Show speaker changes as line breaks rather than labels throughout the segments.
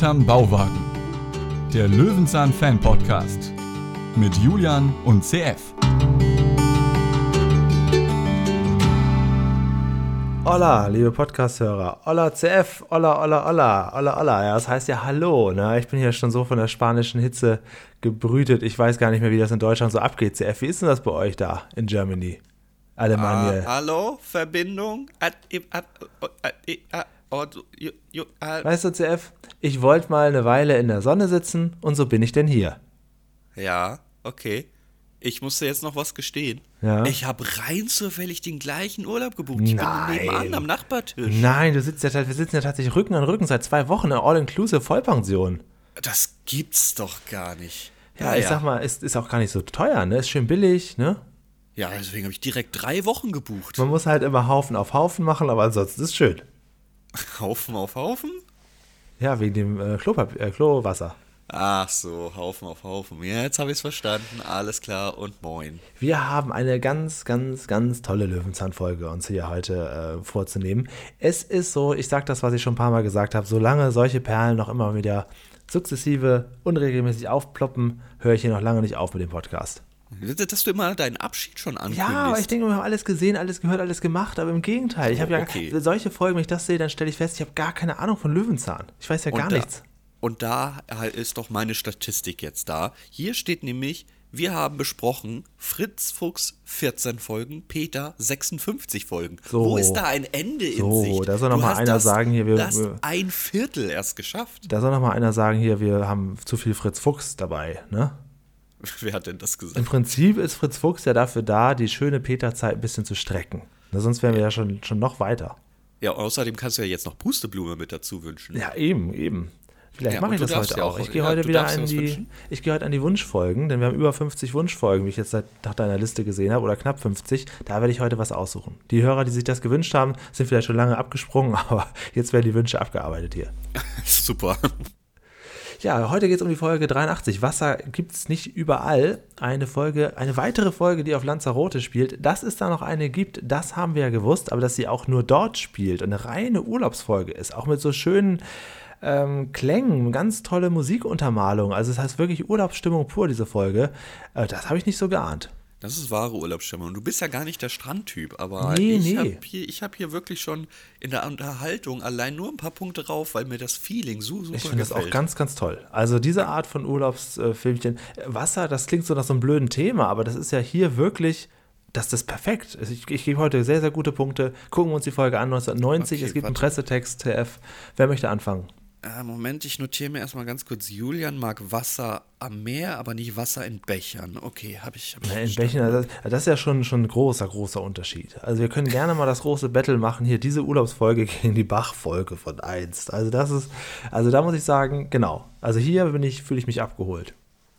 Hinterm Bauwagen. Der Löwenzahn Fan Podcast mit Julian und CF.
Hola, liebe Podcast-Hörer. Hola CF, hola, hola, hola, hola, hola. Ja, das heißt ja Hallo. Ne? Ich bin hier schon so von der spanischen Hitze gebrütet. Ich weiß gar nicht mehr, wie das in Deutschland so abgeht. CF, wie ist denn das bei euch da in Germany? Alemannia.
Uh, hallo, Verbindung.
Weißt du, CF, ich wollte mal eine Weile in der Sonne sitzen und so bin ich denn hier.
Ja, okay. Ich musste jetzt noch was gestehen.
Ja.
Ich habe rein zufällig den gleichen Urlaub gebucht. Ich
Nein.
bin nebenan am Nachbartisch.
Nein, du sitzt ja, wir sitzen ja tatsächlich Rücken an Rücken seit zwei Wochen in All-Inclusive Vollpension.
Das gibt's doch gar nicht.
Ja, ich sag mal, ist, ist auch gar nicht so teuer, ne? Ist schön billig, ne?
Ja, deswegen habe ich direkt drei Wochen gebucht.
Man muss halt immer Haufen auf Haufen machen, aber ansonsten ist schön.
Haufen auf Haufen?
Ja, wegen dem äh, Klopapier, äh, Klowasser.
Ach so, Haufen auf Haufen. Ja, jetzt habe ich es verstanden. Alles klar und moin.
Wir haben eine ganz, ganz, ganz tolle Löwenzahn-Folge uns hier heute äh, vorzunehmen. Es ist so, ich sage das, was ich schon ein paar Mal gesagt habe, solange solche Perlen noch immer wieder sukzessive, unregelmäßig aufploppen, höre ich hier noch lange nicht auf mit dem Podcast.
Dass du immer deinen Abschied schon ankündigst.
Ja, aber ich denke, wir haben alles gesehen, alles gehört, alles gemacht, aber im Gegenteil. Ich habe ja
Okay.
solche Folgen, wenn ich das sehe, dann stelle ich fest, ich habe gar keine Ahnung von Löwenzahn. Ich weiß ja gar
Und da-
nichts.
Und da halt ist doch meine Statistik jetzt da. Hier steht nämlich, wir haben besprochen, Fritz Fuchs 14 Folgen, Peter 56 Folgen.
So.
Wo ist da ein Ende in
So,
Sicht?
da soll noch
Du
mal
hast
einer
das,
sagen, hier, wir-
Du hast
wir-
ein Viertel erst geschafft.
Da soll noch mal einer sagen, hier, wir haben zu viel Fritz Fuchs dabei, ne?
Wer hat denn das
Im
gesagt?
Prinzip ist Fritz Fuchs ja dafür da, die schöne Peter-Zeit ein bisschen zu strecken. Na, sonst wären wir ja schon, schon noch weiter.
Ja, außerdem kannst du ja jetzt noch Pusteblume mit dazu wünschen.
Ja, eben, eben. Vielleicht
Ja,
mache ich das heute
ja
auch. Ich gehe
ja,
heute wieder an die, ich gehe heute an die Wunschfolgen, denn wir haben über 50 Wunschfolgen, wie ich jetzt nach deiner Liste gesehen habe, oder knapp 50. Da werde ich heute was aussuchen. Die Hörer, die sich das gewünscht haben, sind vielleicht schon lange abgesprungen, aber jetzt werden die Wünsche abgearbeitet hier.
Super.
Ja, heute geht es um die Folge 83. Wasser gibt es nicht überall. Eine Folge, eine weitere Folge, die auf Lanzarote spielt. Dass es da noch eine gibt, das haben wir ja gewusst, aber dass sie auch nur dort spielt und eine reine Urlaubsfolge ist, auch mit so schönen ähm, Klängen, ganz tolle Musikuntermalung. Also es heißt wirklich Urlaubsstimmung pur, diese Folge. Äh, das habe ich nicht so geahnt.
Das ist wahre Urlaubsstimmung. Und du bist ja gar nicht der Strandtyp, aber
Nee,
ich
nee.
habe hier, ich hab hier wirklich schon in der Unterhaltung allein nur ein paar Punkte drauf, weil mir das Feeling so super
Ich finde das auch ganz, ganz toll. Also diese Art von Urlaubsfilmchen. Wasser, das klingt so nach so einem blöden Thema, aber das ist ja hier wirklich, das ist perfekt. Also Ich, ich gebe heute sehr, sehr gute Punkte. Gucken wir uns die Folge an, 1990.
Okay,
es gibt einen
warte.
Pressetext, TF. Wer möchte anfangen?
Äh, Moment, ich notiere mir erstmal ganz kurz. Julian mag Wasser am Meer, aber nicht Wasser in Bechern. Okay, habe ich. Hab ich
Na, In also das, das ist ja schon, schon ein großer, großer Unterschied. Also wir können gerne mal das große Battle machen, hier diese Urlaubsfolge gegen die Bach-Folge von einst. Also das ist, also da muss ich sagen, genau. Also hier bin ich, fühle ich mich abgeholt.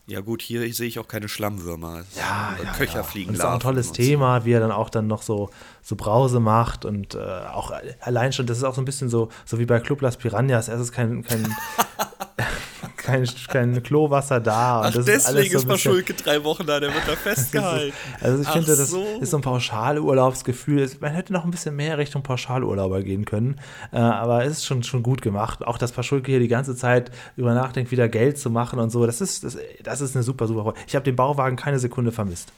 Ja, gut, hier sehe ich auch keine Schlammwürmer.
Ja,
sind
ja,
Köcher
ja.
fliegen
Und das ist auch ein tolles
und so.
Thema, wie er dann auch dann noch so, so Brause macht und äh, auch allein schon, das ist auch so ein bisschen so, so wie bei Club Las Piranhas. Es ist kein, kein, kein, kein Klowasser da. Und
Ach,
das
deswegen
alles so
ist Paschulke drei Wochen da, der wird da festgehalten.
Also ich
Ach
finde, das
so.
ist so ein Pauschalurlaubsgefühl. Man hätte noch ein bisschen mehr Richtung Pauschalurlauber gehen können, äh, aber es ist schon, schon gut gemacht. Auch dass Paschulke hier die ganze Zeit über nachdenkt, wieder Geld zu machen und so. Das ist, das, das ist eine super, super Folge. Ich habe den Bauwagen keine Sekunde vermisst.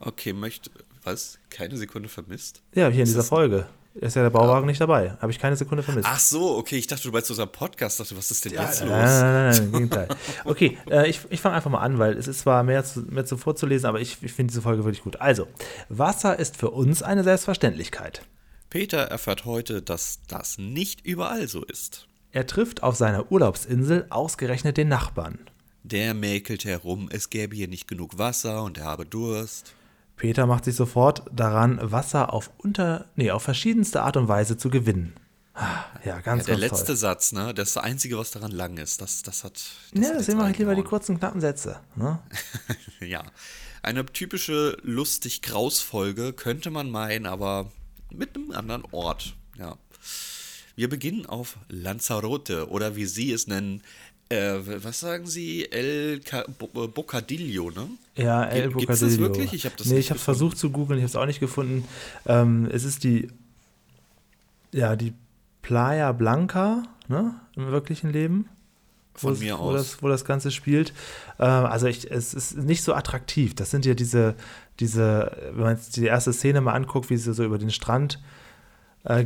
Okay, möchte. Was? Keine Sekunde vermisst?
Ja, hier in
Ist
dieser
das-
Folge. Ist ja der Bauwagen nicht dabei. Habe ich keine Sekunde vermisst.
Ach so, okay, ich dachte, du meinst unserem Podcast. Dachte, was ist denn jetzt
Nein,
los?
nein, nein, nein, im Gegenteil. Okay, äh, ich, ich fange einfach mal an, weil es ist zwar mehr, zu, mehr zu vorzulesen, aber ich, ich finde diese Folge wirklich gut. Also, Wasser ist für uns eine Selbstverständlichkeit.
Peter erfährt heute, dass das nicht überall so ist.
Er trifft auf seiner Urlaubsinsel ausgerechnet den Nachbarn.
Der mäkelt herum, es gäbe hier nicht genug Wasser und er habe Durst.
Peter macht sich sofort daran, Wasser auf unter, nee, auf verschiedenste Art und Weise zu gewinnen. Ah, Ja, ganz,
Der
ganz
letzte
toll.
Satz, ne? Das ist das Einzige, was daran lang ist. Das, das hat. Das
Ja, deswegen mache ich lieber die kurzen, knappen Sätze. Ne?
Ja. Eine typische lustig-graus-Folge könnte man meinen, aber mit einem anderen Ort. Ja. Wir beginnen auf Lanzarote oder wie Sie es nennen. Äh, was sagen Sie? El Bo- äh, Bocadillo, ne?
Ja, El
Gibt- gibt's das
Bocadillo.
wirklich? Ich hab das
nee, ich habe versucht zu googeln, ich habe es auch nicht gefunden. Ähm, es ist die, ja, die Playa Blanca, ne, im wirklichen Leben.
Von
wo,
mir
es, wo,
aus.
das, wo das Ganze spielt. Äh, also ich, es ist nicht so attraktiv. Das sind ja diese, diese, wenn man jetzt die erste Szene mal anguckt, wie sie so über den Strand äh,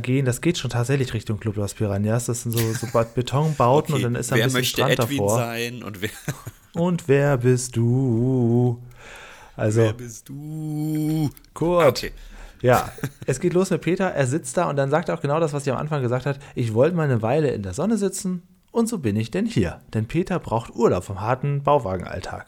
gehen, das geht schon tatsächlich Richtung Club Los Piranhas. Das sind so, so Betonbauten
Okay,
und dann ist da ein
wer
bisschen
möchte
Strand
Edwin
davor.
sein und wer,
Und wer bist du? Also,
wer bist du?
Kurt.
Okay.
Ja, es geht los mit Peter. Er sitzt da und dann sagt er auch genau das, was ich am Anfang gesagt hat. Ich wollte mal eine Weile in der Sonne sitzen und so bin ich denn hier. Denn Peter braucht Urlaub vom harten Bauwagenalltag.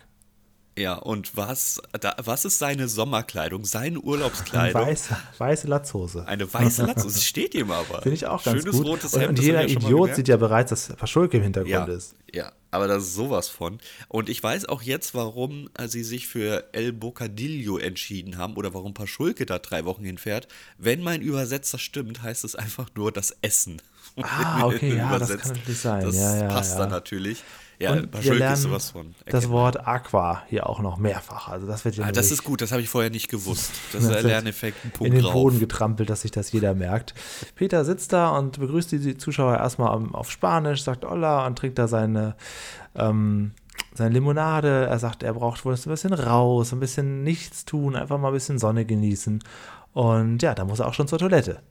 Ja, und was, da, was ist seine Sommerkleidung, seine
Eine
Urlaubskleidung?
weiße, weiße Latzhose.
Eine weiße Latzhose, steht ihm aber.
Finde ich auch ganz
Schönes
gut.
rotes
und,
Hemd,
und
das
jeder Idiot sieht ja bereits, dass Paschulke im Hintergrund
ja,
ist.
ja, aber da ist sowas von. Und ich weiß auch jetzt, warum äh, sie sich für El Bocadillo entschieden haben oder warum Paschulke da drei Wochen hinfährt. Wenn mein Übersetzer stimmt, heißt es einfach nur das Essen.
Ah, okay, ja, das kann natürlich sein.
Das
Ja, ja,
passt
ja.
dann natürlich. Ja,
und wir
Paschulke ist
lernen
sowas von.
das. Wort Aqua hier auch noch mehrfach. Also das wird ja
Ah, das ist gut, das habe ich vorher nicht gewusst. Das ist ein Lerneffekt, ein Punkt
in den
drauf.
Boden getrampelt, dass sich das jeder merkt. Peter sitzt da und begrüßt die Zuschauer erstmal auf Spanisch, sagt Hola und trinkt da seine, ähm, seine Limonade. Er sagt, er braucht wohl ein bisschen raus, ein bisschen nichts tun, einfach mal ein bisschen Sonne genießen. Und ja, da muss er auch schon zur Toilette.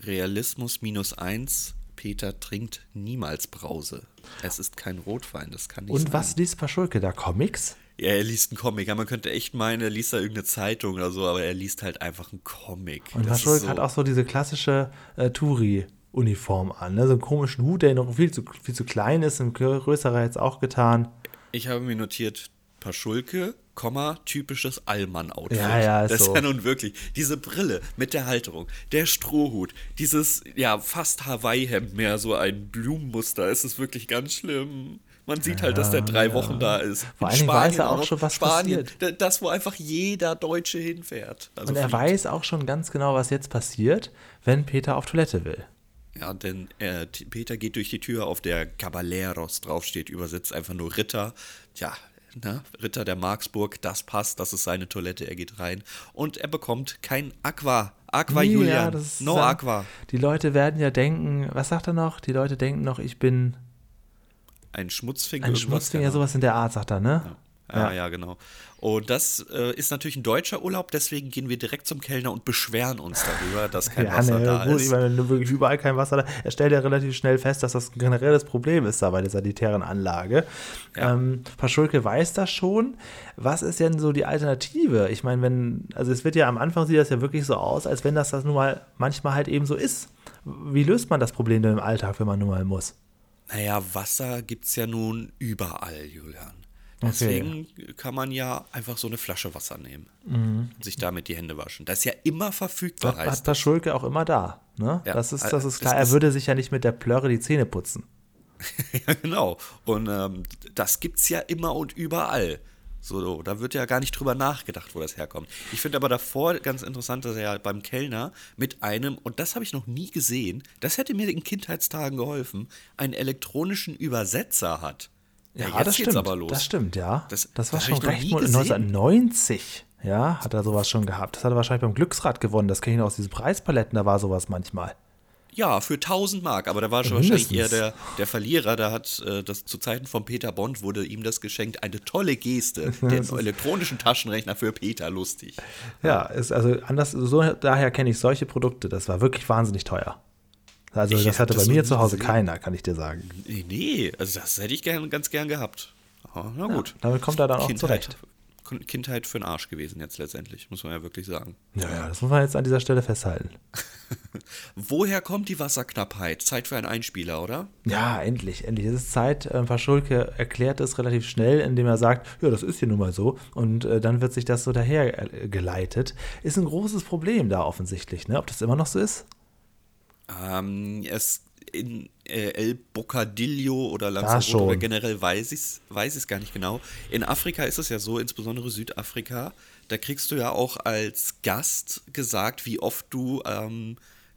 Realismus minus eins. Peter trinkt niemals Brause. Es ist kein Rotwein, das kann nicht
Und
sein.
was liest Paschulke da? Comics?
Ja, er liest einen Comic. Ja, man könnte echt meinen, er liest da irgendeine Zeitung oder so, aber er liest halt einfach einen Comic.
Und
Das
Paschulke
so,
hat auch so diese klassische äh, Touri-Uniform an. Ne? So einen komischen Hut, der noch viel zu, viel zu klein ist, ein größerer jetzt auch getan.
Ich habe mir notiert, Paschulke, Komma, typisches Allmann-Outfit.
Ja, ja, ist
Das
so.
ist ja nun wirklich. Diese Brille mit der Halterung, der Strohhut, dieses, ja, fast Hawaii-Hemd mehr, so ein Blumenmuster. Es ist wirklich ganz schlimm. Man sieht halt, dass der drei Wochen da ist.
Vor Dingen weiß
Spanien
er auch schon, was
Spanien,
passiert.
da- Das, wo einfach jeder Deutsche hinfährt. Also
Und er
fliegt.
weiß auch schon ganz genau, was jetzt passiert, wenn Peter auf Toilette will.
Ja, denn äh, Peter geht durch die Tür, auf der Caballeros draufsteht, übersetzt einfach nur Ritter. Tja, ne? Ritter der Marksburg, das passt, das ist seine Toilette, er geht rein. Und er bekommt kein Aqua. Aqua
Nee,
Julian.
ja, das ist
no
ja-
Aqua.
Die Leute werden ja denken, was sagt er noch? Die Leute denken noch, ich bin
Ein Schmutzfinger.
ein Schmutzfinger, sowas in der Art, sagt er, ne?
Ja, ja, genau. Und das äh, ist natürlich ein deutscher Urlaub, deswegen gehen wir direkt zum Kellner und beschweren uns darüber, dass kein
Ja,
Wasser
ne,
da
gut,
ist.
ich meine, wirklich überall kein Wasser da Er stellt ja relativ schnell fest, dass das ein generelles Problem ist da bei der sanitären Anlage.
Ja.
Ähm, Paschulke weiß das schon. Was ist denn so die Alternative? Ich meine, wenn, also es wird ja am Anfang sieht das ja wirklich so aus, als wenn das das nun mal manchmal halt eben so ist. Wie löst man das Problem denn im Alltag, wenn man nun mal muss?
Naja, Wasser gibt es ja nun überall, Julian. Deswegen kann man ja einfach so eine Flasche Wasser nehmen und sich damit die Hände waschen. Das ist ja immer verfügbar.
Das hat
das.
Paschulke auch immer da. Ne?
Ja,
das, ist,
äh,
das ist klar. Er würde sich ja nicht mit der Plörre die Zähne putzen.
ja, genau. Und ähm, das gibt es ja immer und überall. So, da wird ja gar nicht drüber nachgedacht, wo das herkommt. Ich finde aber davor ganz interessant, dass er ja beim Kellner mit einem, und das habe ich noch nie gesehen, das hätte mir in Kindheitstagen geholfen, einen elektronischen Übersetzer hat.
Ja,
jetzt
das stimmt.
aber los.
Das stimmt, ja.
Das-
Das, war
das
schon recht
nie
mo-
gesehen.
1990. Ja, hat er sowas schon gehabt. Das hat er wahrscheinlich beim Glücksrad gewonnen. Das kenne ich noch aus diesen Preispaletten, da war sowas manchmal.
Ja, für 1000 Mark, aber da war schon wahrscheinlich eher der, der Verlierer. Da hat äh, das zu Zeiten von Peter Bond wurde ihm das geschenkt. Eine tolle Geste. Den elektronischen Taschenrechner für Peter, lustig.
Ja, ist also anders, so daher kenne ich solche Produkte. Das war wirklich wahnsinnig teuer. Also
Ich
das hatte
das
bei mir zu Hause
gesehen.
keiner, kann ich dir sagen.
Nee, Nee, also das hätte ich gern, ganz gern gehabt. Aber na gut.
Damit kommt er dann auch
Kindheit,
zurecht.
Kindheit für den Arsch gewesen jetzt letztendlich, muss man ja wirklich sagen.
Ja, ja, das muss man jetzt an dieser Stelle festhalten.
Woher kommt die Wasserknappheit? Zeit für einen Einspieler, oder?
Ja, endlich, endlich. Es ist Zeit. Ähm, Paschulke erklärt es relativ schnell, indem er sagt, ja, das ist hier nun mal so. Und äh, dann wird sich das so daher äh, geleitet. Ist ein großes Problem da offensichtlich, ne? Ob das immer noch so ist?
Ähm, es in äh, El Bocadillo oder. Lanzarote oder generell weiß ich es weiß ich's gar nicht genau. In Afrika ist es ja so, insbesondere Südafrika, da kriegst du ja auch als Gast gesagt, wie oft du ähm,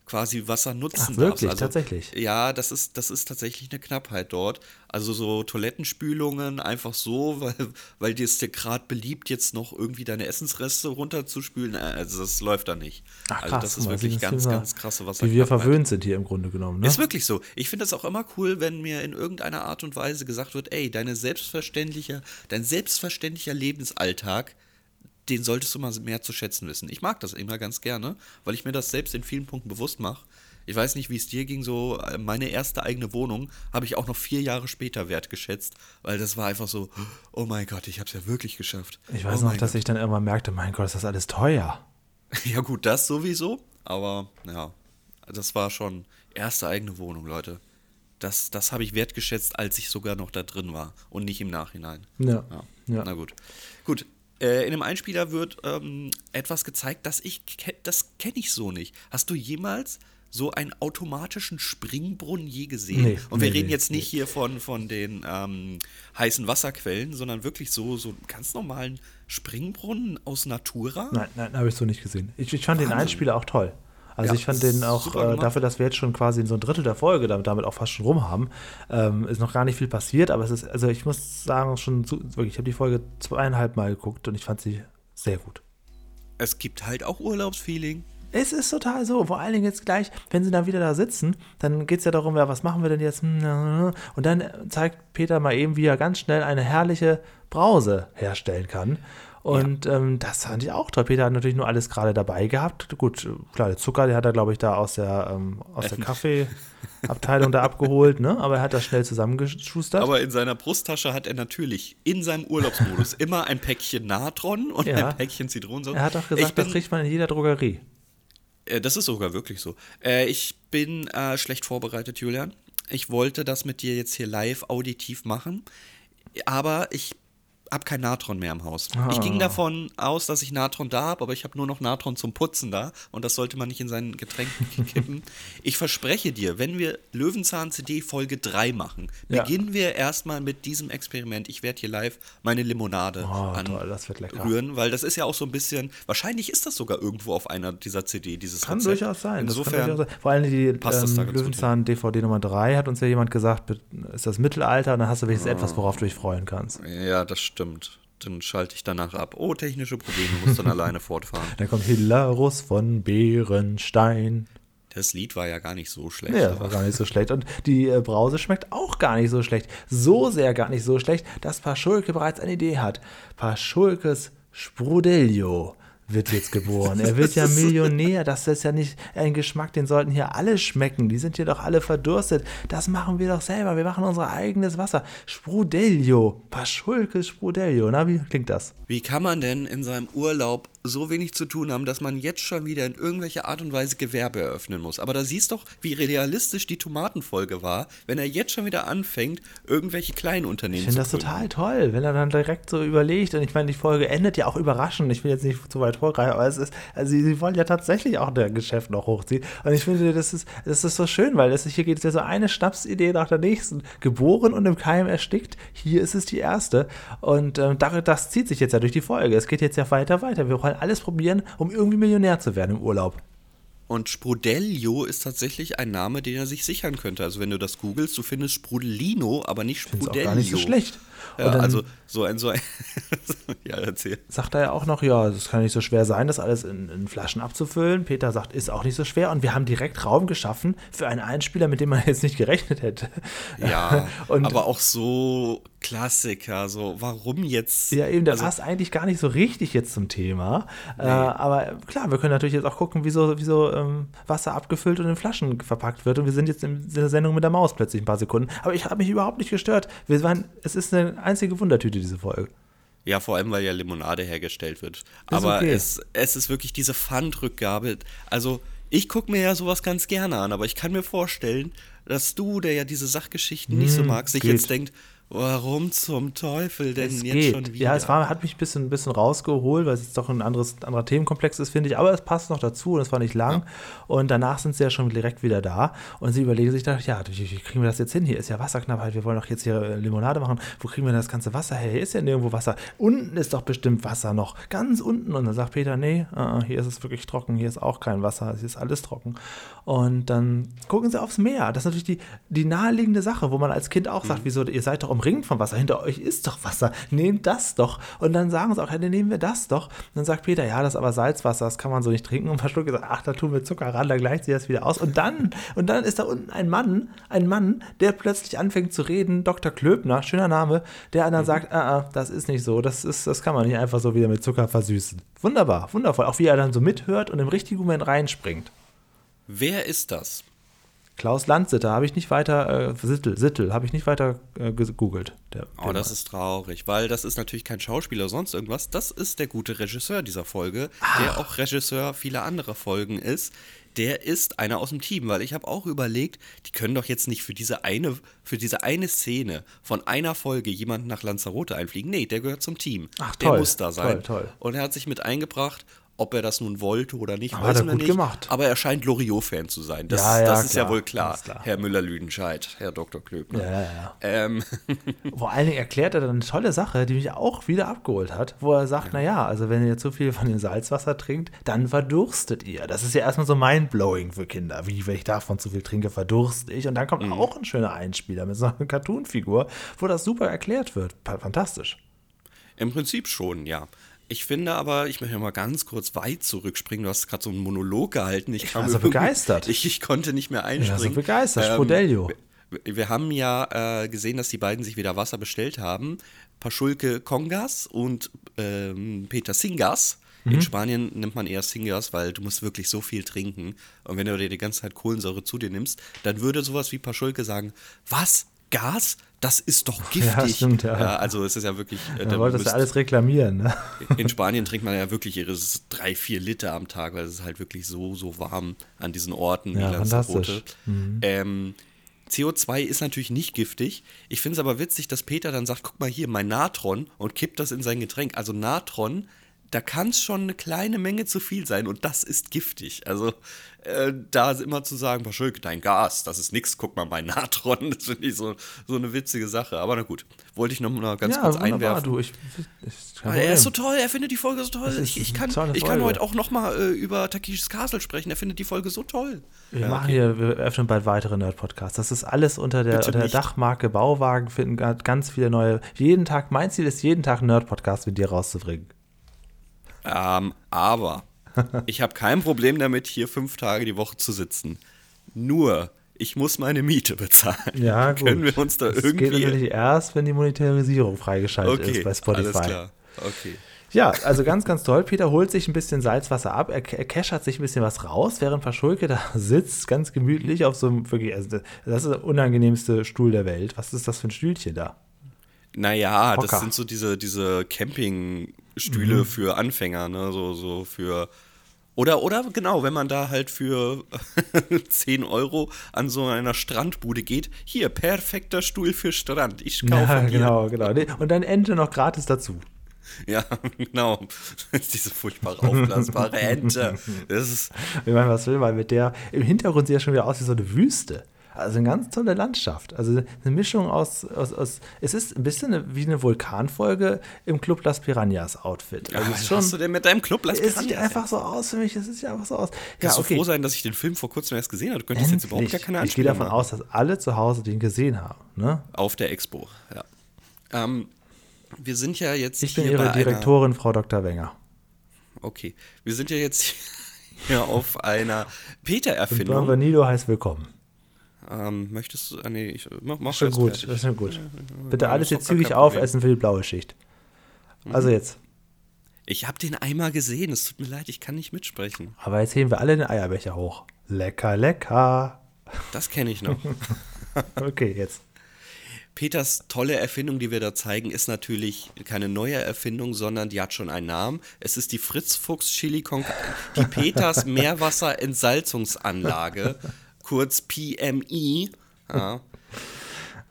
quasi Wasser nutzen
Ach, wirklich?
darfst. Also,
Tatsächlich?
Ja, das ist, das ist tatsächlich eine Knappheit dort. Also so Toilettenspülungen einfach so, weil, weil dir es dir gerade beliebt, jetzt noch irgendwie deine Essensreste runterzuspülen. äh, Also das läuft da nicht.
Ach,
also
krass,
das
guck
ist
mal,
wirklich ganz,
mal,
ganz krasse Wasserknappheit.
Wie wir verwöhnt sind hier im Grunde genommen. Ne?
Ist wirklich so. Ich finde es auch immer cool, wenn mir in irgendeiner Art und Weise gesagt wird, ey, deine selbstverständliche, dein selbstverständlicher Lebensalltag, den solltest du mal mehr zu schätzen wissen. Ich mag das immer ganz gerne, weil ich mir das selbst in vielen Punkten bewusst mache. Ich weiß nicht, wie es dir ging, so äh, meine erste eigene Wohnung habe ich auch noch vier Jahre später wertgeschätzt, weil das war einfach so, oh mein Gott, ich habe es ja wirklich geschafft.
Ich weiß
oh
noch, dass ich dann irgendwann merkte, mein Gott, ist das alles teuer.
Ja, gut, das sowieso. Aber ja, das war schon erste eigene Wohnung, Leute. Das, das habe ich wertgeschätzt, als ich sogar noch da drin war und nicht im Nachhinein.
Ja.
Ja,
Ja.
na gut. Gut, äh, in dem Einspieler wird ähm, etwas gezeigt, das ich das kenne ich so nicht. Hast du jemals so einen automatischen Springbrunnen je gesehen?
Nee,
und wir
nee,
reden
nee,
jetzt nicht hier von, von den ähm, heißen Wasserquellen, sondern wirklich so, so einen ganz normalen Springbrunnen aus Natura?
Nein, nein, habe ich so nicht gesehen. Ich, ich fand den
Wahnsinn.
Einspieler auch toll. Also
Ja,
ich fand den auch, äh, dafür, dass wir jetzt schon quasi in so ein Drittel der Folge damit, damit auch fast schon rum haben, ähm, ist noch gar nicht viel passiert, aber es ist, also ich muss sagen, schon so, wirklich, ich habe die Folge zweieinhalb Mal geguckt und ich fand sie sehr gut.
Es gibt halt auch Urlaubsfeeling.
Es ist total so. Vor allen Dingen jetzt gleich, wenn sie dann wieder da sitzen, dann geht es ja darum, ja, was machen wir denn jetzt? Und dann zeigt Peter mal eben, wie er ganz schnell eine herrliche Brause herstellen kann. Und ähm, das fand ich auch toll. Peter hat natürlich nur alles gerade dabei gehabt. Gut, klar, der Zucker, der hat er, glaube ich, da aus der, ähm, aus der Kaffeeabteilung da abgeholt, ne? Aber er hat das schnell zusammengeschustert.
Aber in seiner Brusttasche hat er natürlich in seinem Urlaubsmodus immer ein Päckchen Natron und
Ja.
ein Päckchen Zitronensaft.
er hat auch gesagt,
bin,
das kriegt man in jeder Drogerie.
Äh, Das ist sogar wirklich so. Äh, ich bin äh, schlecht vorbereitet, Julian. Ich wollte das mit dir jetzt hier live auditiv machen, aber ich habe kein Natron mehr im Haus. Ich ging davon aus, dass ich Natron da habe, aber ich habe nur noch Natron zum Putzen da und das sollte man nicht in seinen Getränk kippen. Ich verspreche dir, wenn wir Löwenzahn CD Folge 3 machen,
Ja.
beginnen wir erstmal mit diesem Experiment. Ich werde hier live meine Limonade
Oh,
anrühren, weil das ist ja auch so ein bisschen, wahrscheinlich ist das sogar irgendwo auf einer dieser CD, dieses
Kann
Rezept.
durchaus sein.
Insofern,
durchaus sein. Vor allem die ähm, Löwenzahn DVD Nummer 3 hat uns ja jemand gesagt, ist das Mittelalter, dann hast du wenigstens
Ah.
etwas, worauf du dich freuen kannst.
ja, das stimmt. Dann schalte ich danach ab. Oh, technische Probleme, muss dann alleine fortfahren.
Dann kommt Hilarus von Bärenstein.
Das Lied war ja gar nicht so schlecht.
Ja, war gar nicht so schlecht. Und die äh, Brause schmeckt auch gar nicht so schlecht. So sehr gar nicht so schlecht, dass Paschulke bereits eine Idee hat. Paschulkes Sprudelio wird jetzt geboren. Er wird ja Millionär. Das ist ja nicht ein Geschmack, den sollten hier alle schmecken. Die sind hier doch alle verdurstet. Das machen wir doch selber. Wir machen unser eigenes Wasser. Sprudelio. Paschulkes Sprudelio. Na, wie klingt das?
Wie kann man denn in seinem Urlaub so wenig zu tun haben, dass man jetzt schon wieder in irgendwelcher Art und Weise Gewerbe eröffnen muss? Aber da siehst doch, wie realistisch die Tomatenfolge war, wenn er jetzt schon wieder anfängt, irgendwelche kleinen
Ich
Unternehmen
finde
zu
das
gründen.
total toll, wenn er dann direkt so überlegt. Und ich meine, die Folge endet ja auch überraschend. Ich will jetzt nicht zu weit vorgreifen, aber es ist, also sie, sie wollen ja tatsächlich auch der Geschäft noch hochziehen. Und ich finde, das ist, das ist so schön, weil das, hier geht es ja so eine Schnapsidee nach der nächsten. Geboren und im Keim erstickt. Hier ist es die erste. Und ähm, da- das zieht sich jetzt ja durch die Folge. Es geht jetzt ja weiter, weiter. Wir wollen alles probieren, um irgendwie Millionär zu werden im Urlaub.
Und Sprudelio ist tatsächlich ein Name, den er sich sichern könnte. Also wenn du das googelst, du findest Sprudelino, aber nicht Sprudelio.
auch gar nicht so schlecht.
Ja, also so ein, so ein ja, erzähl.
sagt er ja auch noch, ja, es kann nicht so schwer sein, das alles in, in Flaschen abzufüllen. Peter sagt, ist auch nicht so schwer. Und wir haben direkt Raum geschaffen für einen Einspieler, mit dem man jetzt nicht gerechnet hätte.
Ja,
Und-
aber auch so Klassiker, so warum jetzt?
Ja, eben, der
also,
passt eigentlich gar nicht so richtig jetzt zum Thema. Äh, aber klar, wir können natürlich jetzt auch gucken, wie so, wie so ähm, Wasser abgefüllt und in Flaschen verpackt wird. Und wir sind jetzt in der Sendung mit der Maus plötzlich ein paar Sekunden. Aber ich habe mich überhaupt nicht gestört. Wir waren, es ist eine einzige Wundertüte, diese Folge.
Ja, vor allem, weil ja Limonade hergestellt wird. Aber
okay.
es, es ist wirklich diese Pfandrückgabe. Also, ich gucke mir ja sowas ganz gerne an, aber ich kann mir vorstellen, dass du, der ja diese Sachgeschichten nicht so magst, sich
geht.
jetzt denkt, Warum zum Teufel denn
Es
jetzt
geht.
schon wieder?
Ja, es war, hat mich ein bisschen, ein bisschen rausgeholt, weil es jetzt doch ein anderes, anderer Themenkomplex ist, finde ich. Aber es passt noch dazu und es war nicht lang. Und danach sind sie ja schon direkt wieder da. Und sie überlegen sich dann, ja, wie, wie kriegen wir das jetzt hin? Hier ist ja Wasserknappheit. Wir wollen doch jetzt hier äh, Limonade machen. Wo kriegen wir denn das ganze Wasser her? Hier ist ja nirgendwo Wasser. Unten ist doch bestimmt Wasser noch. Ganz unten. Und dann sagt Peter, nee, äh, hier ist es wirklich trocken. Hier ist auch kein Wasser. Hier ist alles trocken. Und dann gucken sie aufs Meer. Das ist natürlich die, die naheliegende Sache, wo man als Kind auch sagt, wieso, ihr seid doch umringt vom Wasser. Hinter euch ist doch Wasser. Nehmt das doch. Und dann sagen sie auch, ja, dann nehmen wir das doch. Und dann sagt Peter, ja, das ist aber Salzwasser, das kann man so nicht trinken. Und Verschlucke sagt, ach, da tun wir Zucker ran, dann gleicht sich das wieder aus. Und dann, und dann ist da unten ein Mann, ein Mann, der plötzlich anfängt zu reden, Dr. Klöbner, schöner Name, der dann sagt, ah, ah, das ist nicht so, das, ist, das kann man nicht einfach so wieder mit Zucker versüßen. Wunderbar, wundervoll. Auch wie er dann so mithört und im richtigen Moment reinspringt.
Wer ist das?
Klaus Landsitter habe ich nicht weiter, äh, Sittel, Sittel, habe ich nicht weiter äh, gegoogelt. Der,
Oh,
der
das
Mann.
ist traurig, weil das ist natürlich kein Schauspieler sonst irgendwas. Das ist der gute Regisseur dieser Folge,
Ah.
der auch Regisseur vieler anderer Folgen ist. Der ist einer aus dem Team, weil ich habe auch überlegt, die können doch jetzt nicht für diese eine, für diese eine Szene von einer Folge jemanden nach Lanzarote einfliegen. Nee, der gehört zum Team.
Ach,
der
toll,
muss da sein.
toll, toll.
Und er hat sich mit eingebracht. Ob er das nun wollte oder nicht,
Aber
weiß
er
man nicht.
gemacht.
Aber er scheint Loriot-Fan zu sein. Das,
Ja, ja,
das ist ja wohl klar,
klar.
Herr Müller-Lüdenscheid, Herr Dr. Klöbner.
Ja, ja, ja.
Ähm,
Vor allen Dingen erklärt er dann eine tolle Sache, die mich auch wieder abgeholt hat, wo er sagt, naja, also wenn ihr zu viel von dem Salzwasser trinkt, dann verdurstet ihr. Das ist ja erstmal so mindblowing für Kinder. Wie, wenn ich davon zu viel trinke, verdurste ich. Und dann kommt auch ein schöner Einspieler mit so einer Cartoon-Figur, wo das super erklärt wird. Fantastisch.
Im Prinzip schon, ja. Ich finde aber, ich möchte mal ganz kurz weit zurückspringen. Du hast gerade so einen Monolog gehalten. Ich, kam
war so begeistert.
Ich, ich konnte nicht mehr
war
einspringen.
so begeistert, Spodelio.
Wir, wir haben ja äh, gesehen, dass die beiden sich wieder Wasser bestellt haben. Paschulke Kongas und ähm, Peter Singas.
Mhm.
In Spanien nimmt man eher Singas, weil du musst wirklich so viel trinken. Und wenn du dir die ganze Zeit Kohlensäure zu dir nimmst, dann würde sowas wie Paschulke sagen, was? Gas? Das ist doch giftig.
stimmt, ja.
also es ist ja wirklich... Äh,
Da wolltest du
müsst-
alles reklamieren, ne?
in Spanien trinkt man ja wirklich ihre drei, vier Liter am Tag, weil es ist halt wirklich so, so warm an diesen Orten
Ja, fantastisch. Mhm.
Ähm, CO2 ist natürlich nicht giftig. Ich finde es aber witzig, dass Peter dann sagt, guck mal hier, mein Natron und kippt das in sein Getränk. Also Natron, da kann es schon eine kleine Menge zu viel sein und das ist giftig. Also äh, da ist immer zu sagen, Paschulke, dein Gas, das ist nix, guck mal mein Natron. Das finde ich so, so eine witzige Sache. Aber na gut, wollte ich noch mal ganz
ja,
kurz einwerfen.
du. Ich, ich,
Ah, er ist so toll, er findet die Folge so toll. Ich, ich, kann, ich kann heute auch noch mal äh, über Takeshis Castle sprechen. Er findet die Folge so toll.
Wir
Ja,
machen
okay.
hier, wir öffnen bald weitere Nerd-Podcasts. Das ist alles unter der, unter der. Dachmarke Bauwagen, finden ganz viele neue. Jeden Tag, mein Ziel ist, jeden Tag einen Nerd-Podcast mit dir rauszubringen.
Ähm, aber ich habe kein Problem damit, hier fünf Tage die Woche zu sitzen. Nur, ich muss meine Miete bezahlen.
Ja, gut.
Können wir uns da
das
irgendwie.
geht natürlich erst, wenn die Monetarisierung freigeschaltet
okay,
ist bei Spotify.
alles klar. Okay.
Ja, also ganz, ganz toll. Peter holt sich ein bisschen Salzwasser ab, er, er keschert sich ein bisschen was raus, während Paschulke da sitzt, ganz gemütlich auf so einem, wirklich, also das ist der unangenehmste Stuhl der Welt. Was ist das für ein Stühlchen da?
Naja,
Hocker.
das sind so diese, diese Campingstühle
Mhm.
für Anfänger, ne? So, so für. Oder, oder genau, wenn man da halt für 10 Euro an so einer Strandbude geht, hier, perfekter Stuhl für Strand. Ich kaufe
Ja, genau, genau. Und dann Ente noch gratis dazu.
Ja, genau. Diese furchtbare aufblasbare Ente. Das ist.
Wenn man was will, weil mit der, im Hintergrund sieht das schon wieder aus wie so eine Wüste. Also eine ganz tolle Landschaft. Also eine Mischung aus, aus, aus es ist ein bisschen wie eine Vulkanfolge im Club Las Piranhas Outfit. Also es
was
ist schon,
hast du denn mit deinem Club? Las
es sieht
Piranhas
einfach so aus für mich, es sieht einfach so aus.
Kannst
ja,
du froh sein, dass ich den Film vor kurzem erst gesehen habe? Du könntest jetzt überhaupt gar
Endlich.
keine
Ich gehe
Anspielung
davon
machen.
aus, dass alle zu Hause den gesehen haben. Ne?
Auf der Expo, ja. Ähm, wir sind ja jetzt
Ich bin Ihre Direktorin, Frau Dr. Wenger.
Okay, wir sind ja jetzt hier auf einer
Und
Peter-Erfindung.
Benvenido heißt willkommen.
Ähm, möchtest du, ah, nee, ich mach, mach
Schon gut,
fertig.
das ist schon gut. Bitte alles jetzt zügig aufessen für die blaue Schicht. Also jetzt.
Ich habe den einmal gesehen, es tut mir leid, ich kann nicht mitsprechen.
Aber jetzt heben wir alle den Eierbecher hoch. Lecker, lecker.
Das kenne ich noch.
Okay, jetzt.
Peters tolle Erfindung, die wir da zeigen, ist natürlich keine neue Erfindung, sondern die hat schon einen Namen. Es ist die Fritz Fuchs Chili con die Peters Meerwasserentsalzungsanlage, kurz PMI. Ja.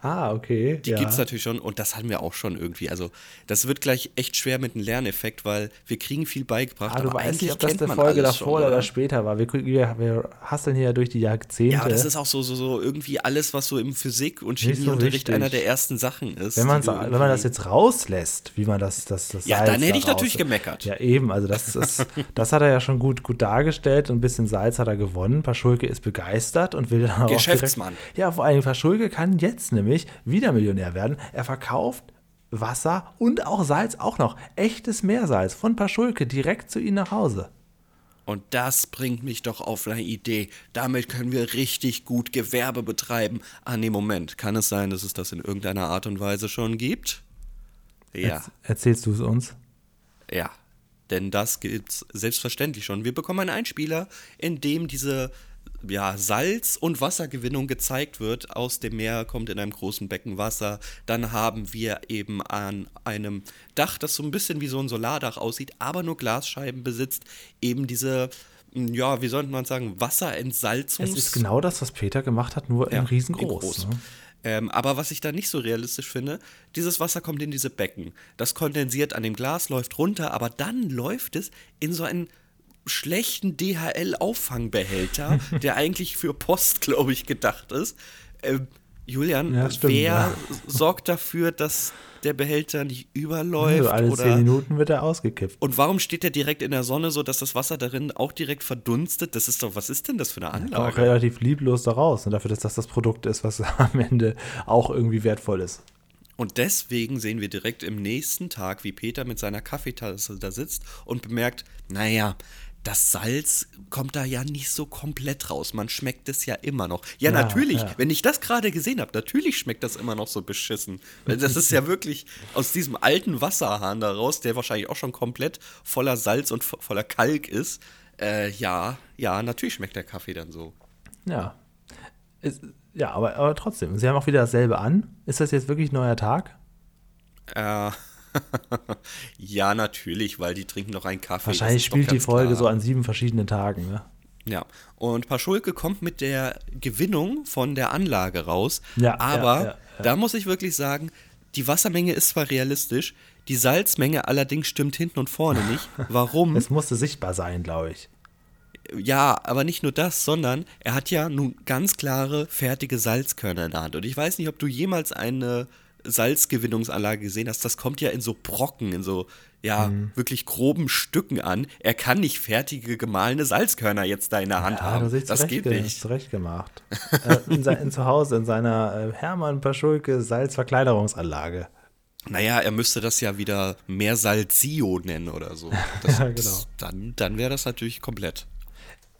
Ah, okay.
Die
ja.
gibt es natürlich schon und das haben wir auch schon irgendwie. Also, das wird gleich echt schwer mit einem Lerneffekt, weil wir kriegen viel beigebracht.
Ah, du
aber
weißt nicht, ob das eine Folge davor
schon,
oder später war. Wir, wir, wir hasseln hier ja durch die Jahrzehnte.
Ja, das ist auch so, so, so irgendwie alles, was so im Physik- und
so
Chemieunterricht
wichtig.
einer der ersten Sachen ist.
wenn, wenn man das jetzt rauslässt, wie man das, das, das
Ja,
Salz
dann hätte ich natürlich
raus-
gemeckert.
Ja, eben. Also das, ist, das hat er ja schon gut, gut dargestellt. Ein bisschen Salz hat er gewonnen. Paschulke ist begeistert und will dann auch
Geschäftsmann.
Direkt, ja, vor allem Paschulke kann jetzt nämlich wieder Millionär werden. Er verkauft Wasser und auch Salz auch noch. Echtes Meersalz von Paschulke direkt zu ihm nach Hause.
Und das bringt mich doch auf eine Idee. Damit können wir richtig gut Gewerbe betreiben. Ah, nee, Moment. Kann es sein, dass es das in irgendeiner Art und Weise schon gibt? Ja,
Erzählst du es uns?
ja. Denn das gibt's selbstverständlich schon. Wir bekommen einen Einspieler, in dem diese ja, Salz- und Wassergewinnung gezeigt wird. Aus dem Meer kommt in einem großen Becken Wasser. Dann haben wir eben an einem Dach, das so ein bisschen wie so ein Solardach aussieht, aber nur Glasscheiben besitzt, eben diese, ja, wie sollte man sagen, Wasserentsalzungs...
Es ist genau das, was Peter gemacht hat, nur
Ja,
in
in
riesengroß.
groß.
Ne?
Ähm, aber was ich da nicht so realistisch finde, dieses Wasser kommt in diese Becken. Das kondensiert an dem Glas, läuft runter, aber dann läuft es in so einen schlechten DHL-Auffangbehälter, der eigentlich für Post, glaube ich, gedacht ist. Ähm, Julian,
Ja, stimmt,
wer
ja.
sorgt dafür, dass der Behälter nicht überläuft?
Also alle zehn Minuten wird er ausgekippt.
und warum steht der direkt in der Sonne, so dass das Wasser darin auch direkt verdunstet? Das ist doch, was ist denn das für eine
Auch
Anlage?
relativ lieblos da raus. Und dafür, dass das das Produkt ist, was am Ende auch irgendwie wertvoll ist.
Und deswegen sehen wir direkt im nächsten Tag, wie Peter mit seiner Kaffeetasse da sitzt und bemerkt, naja, das Salz kommt da ja nicht so komplett raus. Man schmeckt es ja immer noch. Ja,
Ja,
natürlich,
ja.
wenn ich das gerade gesehen habe, natürlich schmeckt das immer noch so beschissen. Weil das ist ja wirklich aus diesem alten Wasserhahn da raus, der wahrscheinlich auch schon komplett voller Salz und vo- voller Kalk ist. Äh, ja, ja, natürlich schmeckt der Kaffee dann so.
Ja. Ist, ja, aber, aber trotzdem. Sie haben auch wieder dasselbe an. Ist das jetzt wirklich ein neuer Tag?
Äh, ja, natürlich, weil die trinken noch einen Kaffee.
Wahrscheinlich spielt die Folge
klar.
so an sieben verschiedenen Tagen. Ne?
Ja, und Paschulke kommt mit der Gewinnung von der Anlage raus,
Ja,
aber
ja, ja, ja.
da muss ich wirklich sagen, die Wassermenge ist zwar realistisch, die Salzmenge allerdings stimmt hinten und vorne nicht. Warum?
Es musste sichtbar sein, glaube ich.
Ja, aber nicht nur das, sondern er hat ja nun ganz klare, fertige Salzkörner in der Hand. Und ich weiß nicht, ob du jemals eine Salzgewinnungsanlage gesehen hast. Das kommt ja in so Brocken, in so, ja,
Mhm.
wirklich groben Stücken an. Er kann nicht fertige, gemahlene Salzkörner jetzt da in der Hand
Ja,
haben.
das ist
das geht nicht.
zurecht gemacht. äh, in, in zu Hause, in seiner äh, Hermann Paschulke Salzverkleinerungsanlage.
Naja, er müsste das ja wieder mehr Salzio nennen oder so. Das,
Ja, genau.
das, dann dann wäre das natürlich komplett.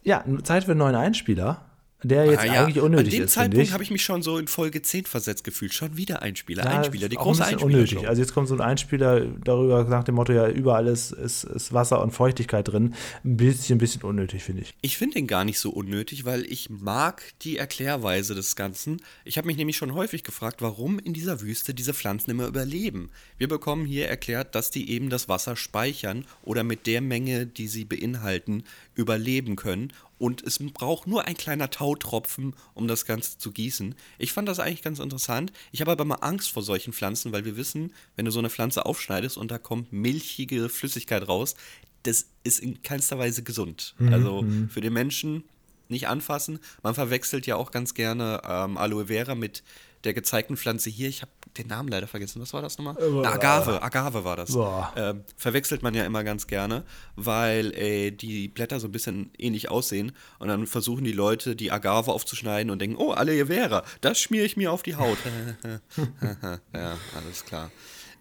Ja, Zeit für einen neuen Einspieler, der jetzt
Ah ja,
eigentlich unnötig
An dem
ist,
Zeitpunkt habe ich mich schon so in Folge 10 versetzt gefühlt. Schon wieder Einspieler,
Ja,
Einspieler, die große
ein
Einspieler.
unnötig. Also jetzt kommt so ein Einspieler darüber nach dem Motto, ja, überall ist, ist, ist Wasser und Feuchtigkeit drin. Ein bisschen, bisschen unnötig, finde ich.
Ich finde den gar nicht so unnötig, weil ich mag die Erklärweise des Ganzen. Ich habe mich nämlich schon häufig gefragt, warum in dieser Wüste diese Pflanzen immer überleben. Wir bekommen hier erklärt, dass die eben das Wasser speichern oder mit der Menge, die sie beinhalten, überleben können. Und es braucht nur ein kleiner Tautropfen, um das Ganze zu gießen. Ich fand das eigentlich ganz interessant. Ich habe aber mal Angst vor solchen Pflanzen, weil wir wissen, wenn du so eine Pflanze aufschneidest und da kommt milchige Flüssigkeit raus, das ist in keinster Weise gesund. Also für den Menschen nicht anfassen. Man verwechselt ja auch ganz gerne ähm, Aloe Vera mit der gezeigten Pflanze hier. Ich habe den Namen leider vergessen. Was war das nochmal? Na, Agave. Agave war das. Ähm, verwechselt man ja immer ganz gerne, weil äh, die Blätter so ein bisschen ähnlich aussehen. Und dann versuchen die Leute, die Agave aufzuschneiden und denken, oh, Aloe Vera, das schmiere ich mir auf die Haut. ja, alles klar.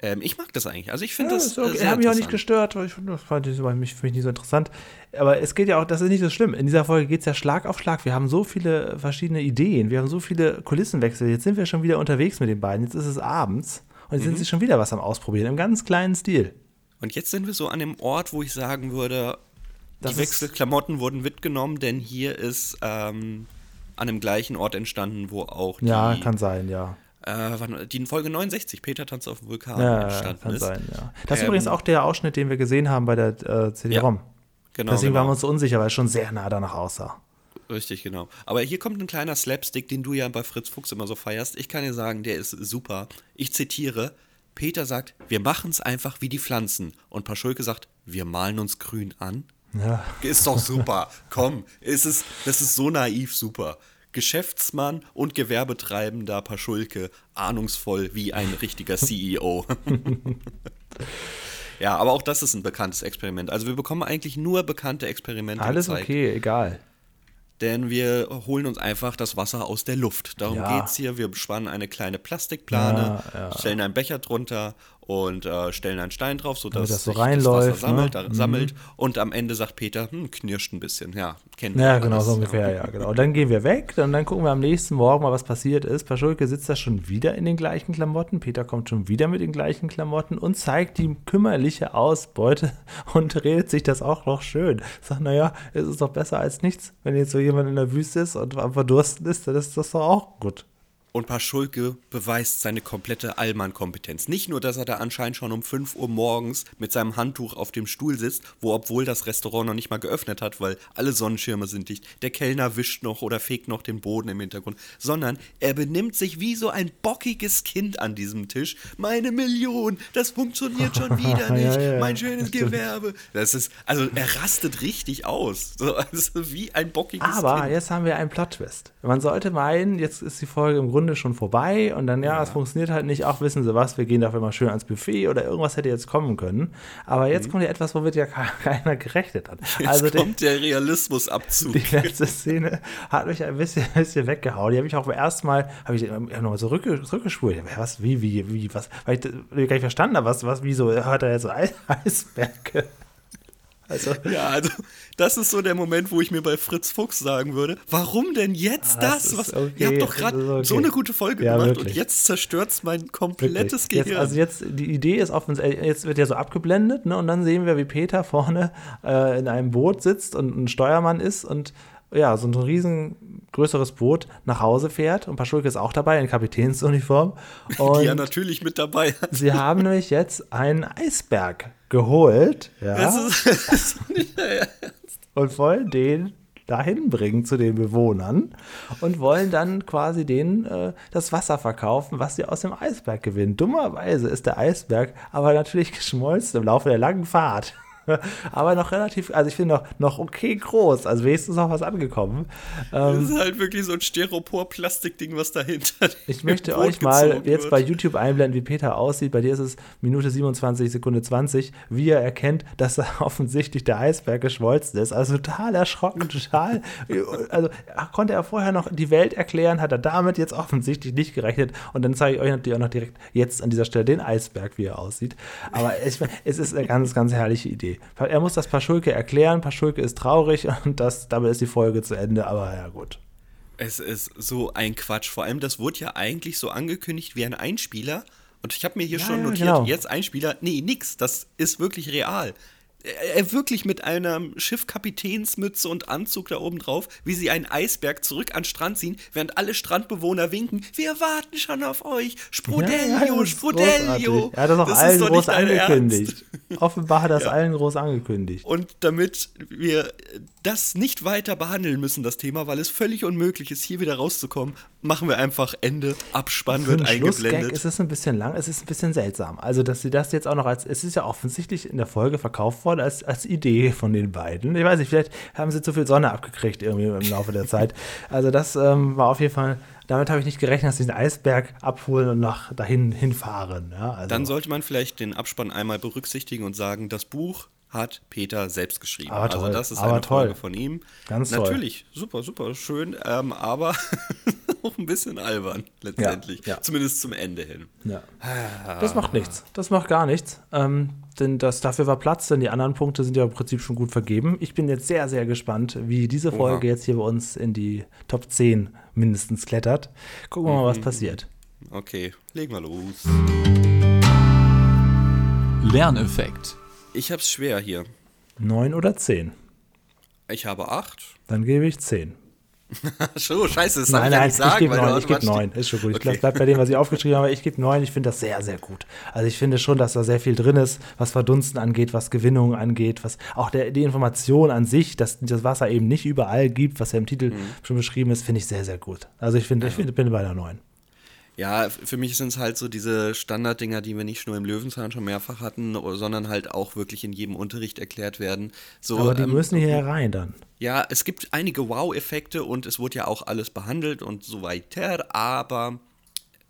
Ähm, ich mag das eigentlich. Also ich finde
Ja,
das
okay.
äh, sehr
hat mich auch nicht gestört, weil ich finde das fand ich für mich, für mich nicht so interessant. Aber es geht ja auch, das ist nicht so schlimm. In dieser Folge geht es ja Schlag auf Schlag. Wir haben so viele verschiedene Ideen, wir haben so viele Kulissenwechsel. Jetzt sind wir schon wieder unterwegs mit den beiden. Jetzt ist es abends und jetzt
Mhm.
sind sie schon wieder was am Ausprobieren, im ganz kleinen Stil.
Und jetzt sind wir so an dem Ort, wo ich sagen würde,
Das
die Wechselklamotten wurden mitgenommen, denn hier ist ähm, an dem gleichen Ort entstanden, wo auch die,
Ja, kann sein, ja.
Äh, die in Folge 69, Peter tanzt auf dem Vulkan,
Ja,
entstanden
kann
ist.
sein, ja. Das ist
Ähm,
übrigens auch der Ausschnitt, den wir gesehen haben bei der äh, CD-ROM.
Genau,
Deswegen
genau.
waren wir uns so unsicher, weil es schon sehr nah danach aussah.
Richtig, genau. Aber hier kommt ein kleiner Slapstick, den du ja bei Fritz Fuchs immer so feierst. Ich kann dir sagen, der ist super. Ich zitiere: Peter sagt, wir machen es einfach wie die Pflanzen. Und Paschulke sagt, wir malen uns grün an.
Ja.
Ist doch super. Komm, ist es, das ist so naiv super. Geschäftsmann und Gewerbetreibender Paschulke, ahnungsvoll wie ein richtiger CEO. ja, aber auch das ist ein bekanntes Experiment. Also wir bekommen eigentlich nur bekannte Experimente
Alles
gezeigt.
okay, egal.
Denn wir holen uns einfach das Wasser aus der Luft. Darum
Ja.
geht's hier. Wir spannen eine kleine Plastikplane,
Ja, ja.
stellen einen Becher drunter und äh, stellen einen Stein drauf, sodass
das so
sich
reinläuft,
das Wasser sammelt,
ne?
sammelt. Und am Ende sagt Peter, hm, knirscht ein bisschen. Ja, kennen wir
Ja, genau, so ungefähr, ja, genau. Und dann gehen wir weg und dann gucken wir am nächsten Morgen mal, was passiert ist. Paschulke sitzt da schon wieder in den gleichen Klamotten. Peter kommt schon wieder mit den gleichen Klamotten und zeigt die kümmerliche Ausbeute und redet sich das auch noch schön. Sagt, naja, es ist doch besser als nichts. Wenn jetzt so jemand in der Wüste ist und am Verdursten ist, dann ist das doch auch gut.
Und Paschulke beweist seine komplette Allmann-Kompetenz. Nicht nur, dass er da anscheinend schon um 5 Uhr morgens mit seinem Handtuch auf dem Stuhl sitzt, wo obwohl das Restaurant noch nicht mal geöffnet hat, weil alle Sonnenschirme sind dicht, der Kellner wischt noch oder fegt noch den Boden im Hintergrund, sondern er benimmt sich wie so ein bockiges Kind an diesem Tisch. Meine Million, das funktioniert schon wieder
Ja,
nicht.
ja,
mein schönes
stimmt.
Gewerbe. Das ist, also er rastet richtig aus. So, also wie ein bockiges
Aber
Kind.
jetzt haben wir einen Plot-Twist. Man sollte meinen, jetzt ist die Folge im Grunde schon vorbei und dann, ja, es funktioniert halt nicht. Auch wissen Sie was, wir gehen dafür mal schön ans Buffet oder irgendwas hätte jetzt kommen können. Aber jetzt kommt ja etwas, womit ja ke- keiner gerechnet hat.
Jetzt
also
kommt der Realismusabzug.
die letzte Szene hat mich ein bisschen, ein bisschen weggehauen. Die habe ich auch beim ersten Mal, habe ich nochmal zurück, zurückgespult. Was, wie, wie, wie, was, weil ich gar nicht verstanden habe, was, was, wieso hat er jetzt so Eisberge? Also,
Ja, also das ist so der Moment, wo ich mir bei Fritz Fuchs sagen würde, warum denn jetzt
Ah,
das? Was,
okay,
ihr habt doch gerade
okay.
so eine gute Folge
Ja,
gemacht
wirklich.
und jetzt zerstört's mein komplettes
Wirklich. Jetzt,
Gehirn.
also jetzt, die Idee ist offensichtlich, jetzt wird ja so abgeblendet, ne? Und dann sehen wir, wie Peter vorne äh, in einem Boot sitzt und ein Steuermann ist und ja, so ein riesengroßes Boot nach Hause fährt und Paschulke ist auch dabei in Kapitänsuniform. Und
die ja natürlich mit dabei hat.
sie haben nämlich jetzt einen Eisberg geholt, ja,
Das ist, das ist nicht der
und wollen den dahin bringen zu den Bewohnern und wollen dann quasi denen äh, das Wasser verkaufen, was sie aus dem Eisberg gewinnen. Dummerweise ist der Eisberg aber natürlich geschmolzen im Laufe der langen Fahrt. aber noch relativ, also ich finde noch, noch okay groß, also wenigstens noch was angekommen. Ähm,
Das ist halt wirklich so ein Styropor-Plastikding, was dahinter
ich möchte euch mal jetzt
wird.
bei YouTube einblenden, wie Peter aussieht. Bei dir ist es Minute 27, Sekunde 20, wie er erkennt, dass da offensichtlich der Eisberg geschmolzen ist. Also total erschrocken, total. Also konnte er vorher noch die Welt erklären, hat er damit jetzt offensichtlich nicht gerechnet. Und dann zeige ich euch natürlich auch noch direkt jetzt an dieser Stelle den Eisberg, wie er aussieht. Aber ich, es ist eine ganz, ganz herrliche Idee. Er muss das Paschulke erklären. Paschulke ist traurig und das, damit ist die Folge zu Ende. Aber ja, gut.
Es ist so ein Quatsch. Vor allem, das wurde ja eigentlich so angekündigt wie ein Einspieler. Und ich habe mir hier
Ja,
schon notiert,
genau.
jetzt Einspieler. Nee, nix. Das ist wirklich real. Er, er wirklich mit einer Schiffkapitänsmütze und Anzug da oben drauf, wie sie einen Eisberg zurück an den Strand ziehen, während alle Strandbewohner winken. Wir warten schon auf euch. Sprudelio,
Ja, ja, das ist
Sprudelio.
Er hat das auch
ist
allen groß angekündigt. Offenbar hat er das
Ja.
allen groß angekündigt.
Und damit wir das nicht weiter behandeln müssen, das Thema, weil es völlig unmöglich ist, hier wieder rauszukommen, machen wir einfach Ende, Abspann
Für
wird eingeblendet.
ist es ein bisschen lang, es ist ein bisschen seltsam. Also, dass sie das jetzt auch noch als, es ist ja offensichtlich in der Folge verkauft worden als, als Idee von den beiden. Ich weiß nicht, vielleicht haben sie zu viel Sonne abgekriegt irgendwie im Laufe der Zeit. Also, das ähm, war auf jeden Fall, damit habe ich nicht gerechnet, dass sie den Eisberg abholen und nach dahin hinfahren. Ja, also,
Dann sollte man vielleicht den Abspann einmal berücksichtigen und sagen, das Buch hat Peter selbst geschrieben.
Aber toll,
also das ist
aber
eine
toll.
Folge von ihm.
Ganz toll.
Natürlich, super, super, schön, ähm, aber auch ein bisschen albern letztendlich.
Ja, ja.
Zumindest zum Ende hin.
Ja. Das macht nichts. Das macht gar nichts. Ähm, denn das, dafür war Platz, denn die anderen Punkte sind ja im Prinzip schon gut vergeben. Ich bin jetzt sehr, sehr gespannt, wie diese Folge
Oha.
jetzt hier bei uns in die Top 10 mindestens klettert. Gucken wir mal, was passiert.
Okay, legen wir los.
Lerneffekt.
Ich hab's schwer hier.
9 oder 10?
Ich habe acht.
Dann gebe ich 10.
so, scheiße, das
Nein,
ich ja
nein,
sagen.
ich gebe neun, ich gebe neun, ist schon gut. Ich
Okay.
bleib bei dem, was ich aufgeschrieben habe, ich gebe neun, ich finde das sehr, sehr gut. Also ich finde schon, dass da sehr viel drin ist, was Verdunsten angeht, was Gewinnung angeht, was auch der, die Information an sich, dass das Wasser eben nicht überall gibt, was ja im Titel
Mhm.
schon beschrieben ist, finde ich sehr, sehr gut. Also ich finde, ich finde, bin bei der neun.
Ja, für mich sind es halt so diese Standarddinger, die wir nicht nur im Löwenzahn schon mehrfach hatten, sondern halt auch wirklich in jedem Unterricht erklärt werden. So,
Aber die
ähm,
müssen hier rein dann.
Ja, es gibt einige Wow-Effekte und es wurde ja auch alles behandelt und so weiter, aber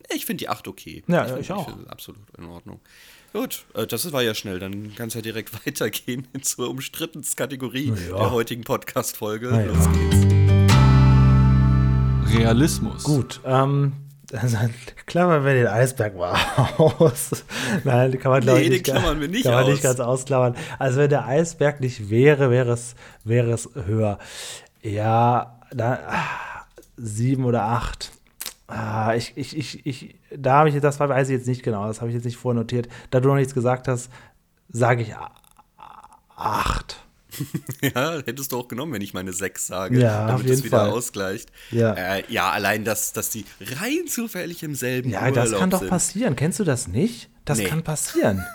ich finde die 8 okay.
Ja,
find-
ich auch.
absolut in Ordnung. Gut, äh, das war ja schnell, dann kann es ja direkt weitergehen zur umstrittensten-Kategorie
Na ja.
der heutigen Podcast-Folge.
Ja.
Los geht's.
Realismus.
Gut, ähm, also, klammern wir den Eisberg mal aus. Nein, den kann man
Nee,
ich
den
nicht,
klammern wir nicht
kann man
aus.
nicht ganz ausklammern. Also wenn der Eisberg nicht wäre, wäre es, wäre es höher. Ja, da, sieben oder acht. Ah, ich, ich, ich, ich, da habe ich jetzt, das weiß ich jetzt nicht genau, das habe ich jetzt nicht vornotiert. Da du noch nichts gesagt hast, sage ich acht.
Ja, hättest du auch genommen, wenn ich meine 6 sage,
Ja,
damit es wieder
Fall.
ausgleicht.
Ja.
Äh, ja, allein, dass, dass die rein zufällig im selben
Ja, das
Urlaub
kann doch
sind.
passieren. Kennst du das nicht? Das
Nee.
kann passieren.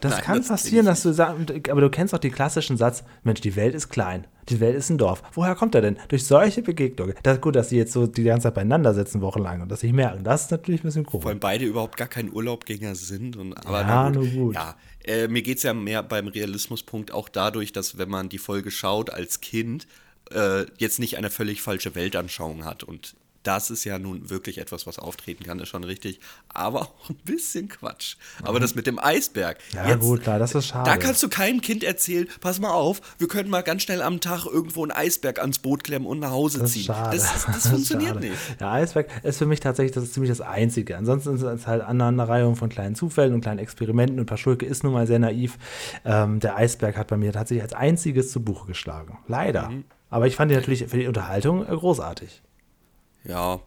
Das
Nein,
kann
das
passieren, dass du sagst, aber du kennst doch den klassischen Satz, Mensch, die Welt ist klein, die Welt ist ein Dorf. Woher kommt er denn? Durch solche Begegnungen. Das ist gut, dass sie jetzt so die ganze Zeit beieinander sitzen, wochenlang und das sich merken. Das ist natürlich ein bisschen
Vor
komisch.
allem beide überhaupt gar kein Urlaubgänger sind. Und, aber
Ja, nur gut.
Ja, äh, mir geht es ja mehr beim Realismuspunkt auch dadurch, dass wenn man die Folge schaut als Kind, äh, jetzt nicht eine völlig falsche Weltanschauung hat. Und das ist ja nun wirklich etwas, was auftreten kann, ist schon richtig. Aber auch ein bisschen Quatsch. Aber das mit dem Eisberg.
Ja, gut, klar, das ist schade.
Da kannst du keinem Kind erzählen, pass mal auf, wir können mal ganz schnell am Tag irgendwo einen Eisberg ans Boot klemmen und nach Hause
Das ist
ziehen.
schade.
Das, das, das funktioniert
schade.
nicht.
Der Eisberg ist für mich tatsächlich das ist ziemlich das Einzige. Ansonsten ist es halt Aneinanderreihung von kleinen Zufällen und kleinen Experimenten und Paschulke ist nun mal sehr naiv. Ähm, der Eisberg hat bei mir tatsächlich als einziges zu Buche geschlagen. Leider.
Mhm.
Aber ich fand ihn natürlich für die Unterhaltung äh, großartig.
Ja,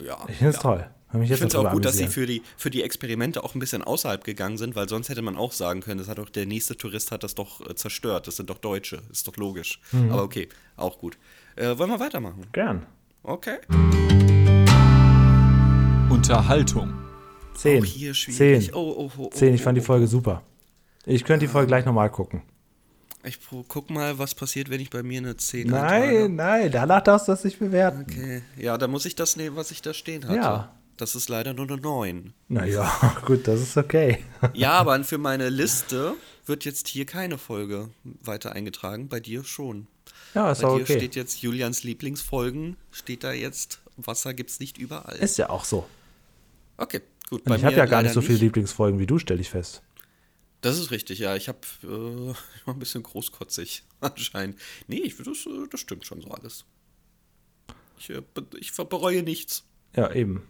ja.
Ich finde es
ja.
toll.
Ich finde es auch gut, dass sie für die, für die Experimente auch ein bisschen außerhalb gegangen sind, weil sonst hätte man auch sagen können, das hat doch der nächste Tourist hat das doch äh, zerstört. Das sind doch Deutsche, ist doch logisch.
Mhm.
Aber okay, auch gut. Äh, wollen wir weitermachen?
Gern.
Okay.
Unterhaltung.
Zehn.
Auch hier schwierig.
Zehn.
Oh, oh, oh, oh,
Zehn. Ich
oh,
fand die
oh.
Folge super. Ich könnte die Folge gleich nochmal gucken.
Ich guck mal, was passiert, wenn ich bei mir eine 10
Nein,
eintrage.
nein, danach darfst du das nicht bewerten.
Okay. Ja, da muss ich das nehmen, was ich da stehen hatte.
Ja.
Das ist leider nur eine 9.
Naja, gut, das ist okay.
Ja, aber für meine Liste wird jetzt hier keine Folge weiter eingetragen, bei dir schon.
Ja, ist
Bei
auch
dir
okay.
steht jetzt Julians Lieblingsfolgen, steht da jetzt, Wasser gibt's nicht überall.
Ist ja auch so.
okay, gut.
Und ich habe ja gar nicht so viele Lieblingsfolgen wie du, stelle ich fest.
Das ist richtig, ja. Ich habe äh, ein bisschen großkotzig anscheinend. Nee, ich, das, äh, das stimmt schon so alles. Ich, äh, ich bereue nichts.
Ja, eben.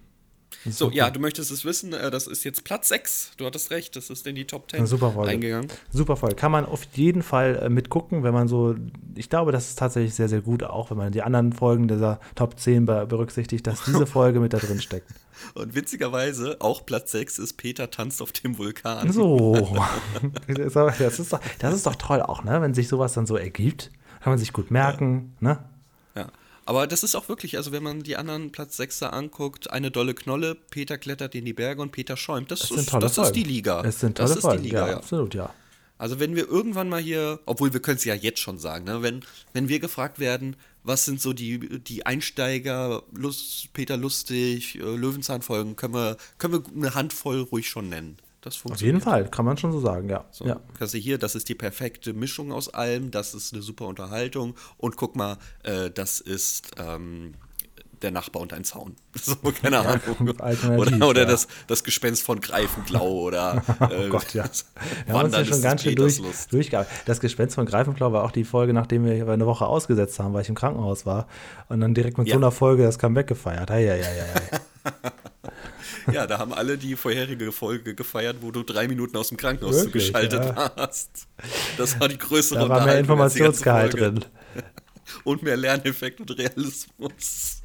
So,
okay.
ja, du möchtest es wissen, äh, das ist jetzt Platz 6. Du hattest recht, das ist in die Top 10
Eine super Folge.
eingegangen.
Super Folge. Kann man auf jeden Fall äh, mitgucken, wenn man so, ich glaube, das ist tatsächlich sehr, sehr gut, auch wenn man die anderen Folgen dieser Top 10 be berücksichtigt, dass diese Folge mit da drin steckt.
Und witzigerweise, auch Platz 6 ist Peter tanzt auf dem Vulkan.
So. das, ist doch, das ist doch toll auch, ne? Wenn sich sowas dann so ergibt, kann man sich gut merken, ne?
Aber das ist auch wirklich, also wenn man die anderen Platz 6 anguckt, eine dolle Knolle, Peter klettert in die Berge und Peter schäumt. Das, ist, das
Folgen.
ist die Liga.
Das sind tolle
das ist
Folgen,
die Liga,
ja,
ja.
absolut, ja.
Also wenn wir irgendwann mal hier, obwohl wir können es ja jetzt schon sagen, ne, wenn, wenn wir gefragt werden, was sind so die, die Einsteiger, Lust, Peter Lustig, äh, Löwenzahn-Folgen, können wir, können wir eine Handvoll ruhig schon nennen. Das
Auf
funktioniert.
jeden Fall, kann man schon so sagen, ja.
So,
ja.
Kannst du hier, das ist die perfekte Mischung aus allem, das ist eine super Unterhaltung und guck mal, äh, das ist ähm, der Nachbar und ein Zaun. So, keine Ahnung.
alternativ,
Oder, oder
ja.
das, das Gespenst von Greifenklau oder äh,
Oh Gott, ja. Wir haben uns ja schon ganz schön durch, durchgearbeitet. Das Gespenst von Greifenklau war auch die Folge, nachdem wir eine Woche ausgesetzt haben, weil ich im Krankenhaus war. Und dann direkt mit
Ja.
so einer Folge das Comeback gefeiert. Hei, hei, hei, hei.
Ja, da haben alle die vorherige Folge gefeiert, wo du drei Minuten aus dem Krankenhaus
Wirklich,
zugeschaltet
ja.
warst. Das war die größere
Da war mehr Informationsgehalt drin.
Und mehr Lerneffekt und Realismus.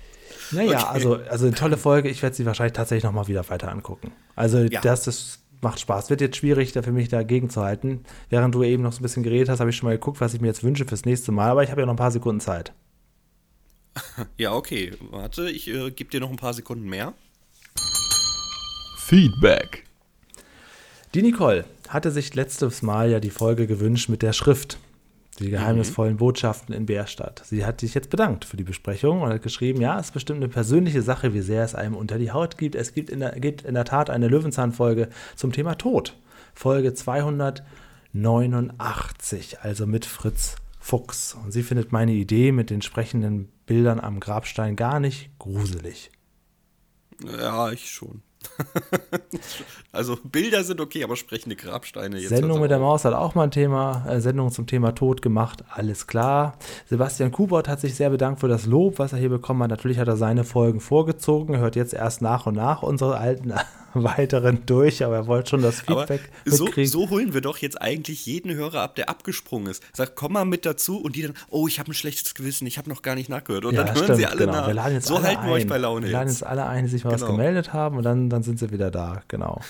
Naja,
Okay.
also, also eine tolle Folge. Ich werde sie wahrscheinlich tatsächlich nochmal wieder weiter angucken. Also
Ja.
das, das macht Spaß. Wird jetzt schwierig, da für mich dagegen zu halten. Während du eben noch so ein bisschen geredet hast, habe ich schon mal geguckt, was ich mir jetzt wünsche fürs nächste Mal. Aber ich habe ja noch ein paar Sekunden Zeit.
Ja, okay. Warte, ich äh, gebe dir noch ein paar Sekunden mehr.
Feedback.
Die Nicole hatte sich letztes Mal ja die Folge gewünscht mit der Schrift. Die geheimnisvollen Botschaften in Bärstadt. Sie hat sich jetzt bedankt für die Besprechung und hat geschrieben, ja, es ist bestimmt eine persönliche Sache, wie sehr es einem unter die Haut gibt. Es gibt in der, gibt in der Tat eine Löwenzahn-Folge zum Thema Tod. Folge 289, also mit Fritz Fuchs. Und sie findet meine Idee mit den sprechenden Bildern am Grabstein gar nicht gruselig.
Ja, ich schon. also Bilder sind okay, aber sprechende Grabsteine jetzt.
Sendung mit der. Maus hat auch mal ein Thema, äh, Sendung zum Thema Tod gemacht, alles klar. Sebastian Kubert hat sich sehr bedankt für das Lob, was er hier bekommen hat. Natürlich hat er seine Folgen vorgezogen, er hört jetzt erst nach und nach unsere alten weiteren durch, aber er wollte schon das
Aber
Feedback
so,
mitkriegen.
so holen wir doch jetzt eigentlich jeden Hörer ab, der abgesprungen ist. Sagt, komm mal mit dazu und die dann, oh, ich habe ein schlechtes Gewissen, ich habe noch gar nicht nachgehört. Und dann hören sie alle
genau.
nach.
Wir laden jetzt
so
alle
halten wir
ein.
euch bei Laune
Wir laden
jetzt.
alle ein, die sich mal was
Genau.
gemeldet haben und dann, dann sind sie wieder da, genau.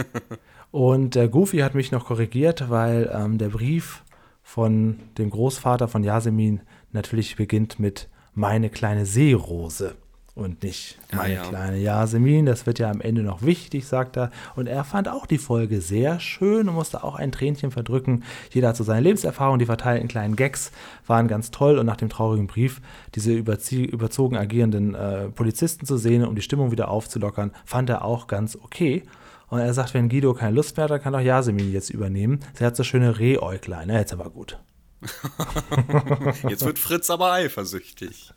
und der Goofy hat mich noch korrigiert, weil ähm, der Brief von dem Großvater von Yasemin natürlich beginnt mit meine kleine Seerose und nicht
Ah,
meine
ja.
kleine Yasemin. Das wird ja am Ende noch wichtig, sagt er. Und er fand auch die Folge sehr schön und musste auch ein Tränchen verdrücken. Jeder hat so seine Lebenserfahrung, die verteilten kleinen Gags waren ganz toll und nach dem traurigen Brief diese überzogen agierenden äh, Polizisten zu sehen, um die Stimmung wieder aufzulockern, fand er auch ganz okay. Und er sagt, wenn Guido keine Lust mehr hat, dann kann doch Yasemin jetzt übernehmen. Sie hat so schöne Rehäuglein. Ne? Jetzt aber gut.
Jetzt wird Fritz aber eifersüchtig.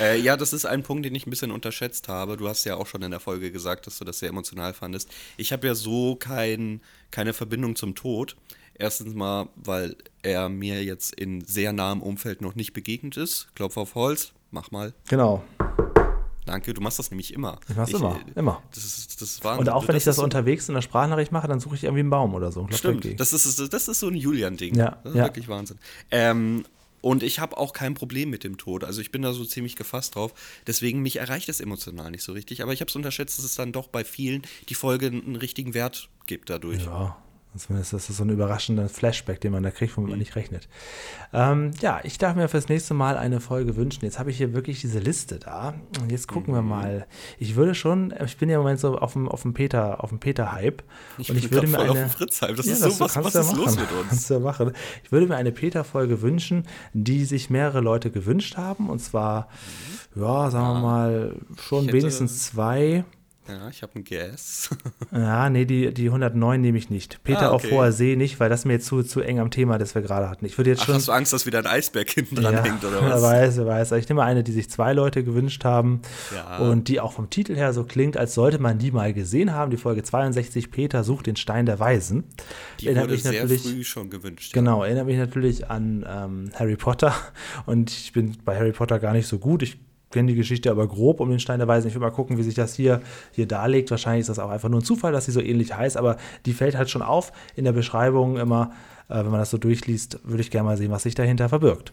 Äh, ja, das ist ein Punkt, den ich ein bisschen unterschätzt habe. Du hast ja auch schon in der Folge gesagt, dass du das sehr emotional fandest. Ich habe ja so kein, keine Verbindung zum Tod. Erstens mal, weil er mir jetzt in sehr nahem Umfeld noch nicht begegnet ist. Klopf auf Holz, mach mal.
Genau.
Danke, du machst das nämlich immer.
Ich mach's immer,
äh,
immer.
Das ist, das ist.
Und auch wenn ich das
so-
unterwegs in der Sprachnachricht mache, dann suche ich irgendwie einen Baum oder so.
Stimmt, das ist, das ist so ein Julian-Ding.
Ja,
das ist
ja.
wirklich Wahnsinn. Ähm, und ich habe auch kein Problem mit dem Tod. Also ich bin da so ziemlich gefasst drauf. Deswegen mich erreicht es emotional nicht so richtig. Aber ich habe es unterschätzt, dass es dann doch bei vielen die Folge einen richtigen Wert gibt dadurch.
Ja, zumindest ist das so ein überraschender Flashback, den man da kriegt, womit man nicht rechnet. Ähm, ja, ich darf mir fürs nächste Mal eine Folge wünschen. Jetzt habe ich hier wirklich diese Liste da. Und jetzt gucken
Mhm.
wir mal. Ich würde schon, ich bin ja im Moment so auf dem, auf dem Peter, auf dem Peter-Hype.
Ich
und ich würde mir
voll
eine.
auf dem Fritz-Hype. Das
Ja,
ist so, was,
kannst
was
ja
ist los
machen.
mit uns?
Kannst du ja machen. Ich würde mir eine Peter-Folge wünschen, die sich mehrere Leute gewünscht haben. Und zwar, ja, sagen wir mal, schon wenigstens zwei.
Ja, ich habe einen Guess.
Ja, nee, die, die 109 nehme ich nicht. Peter
Ah,
auf
okay.
hoher See nicht, weil das mir jetzt zu, zu eng am Thema, das wir gerade hatten. Ich würde jetzt
Ach,
schon.
hast du Angst, dass wieder ein Eisberg hinten dran
ja,
hängt, oder
wer
was?
weiß, wer weiß. Ich nehme eine, die sich zwei Leute gewünscht haben
Ja.
und die auch vom Titel her so klingt, als sollte man die mal gesehen haben. Die Folge 62, Peter sucht den Stein der Weisen.
Die
Erinnert
wurde
mich
sehr
natürlich-
früh schon gewünscht.
Genau, erinnert mich natürlich an ähm, Harry Potter. Und ich bin bei Harry Potter gar nicht so gut. Ich kenne die Geschichte aber grob um den Stein der Weisen. Ich will mal gucken, wie sich das hier, hier darlegt. Wahrscheinlich ist das auch einfach nur ein Zufall, dass sie so ähnlich heißt, aber die fällt halt schon auf in der Beschreibung immer. Äh, wenn man das so durchliest, würde ich gerne mal sehen, was sich dahinter verbirgt.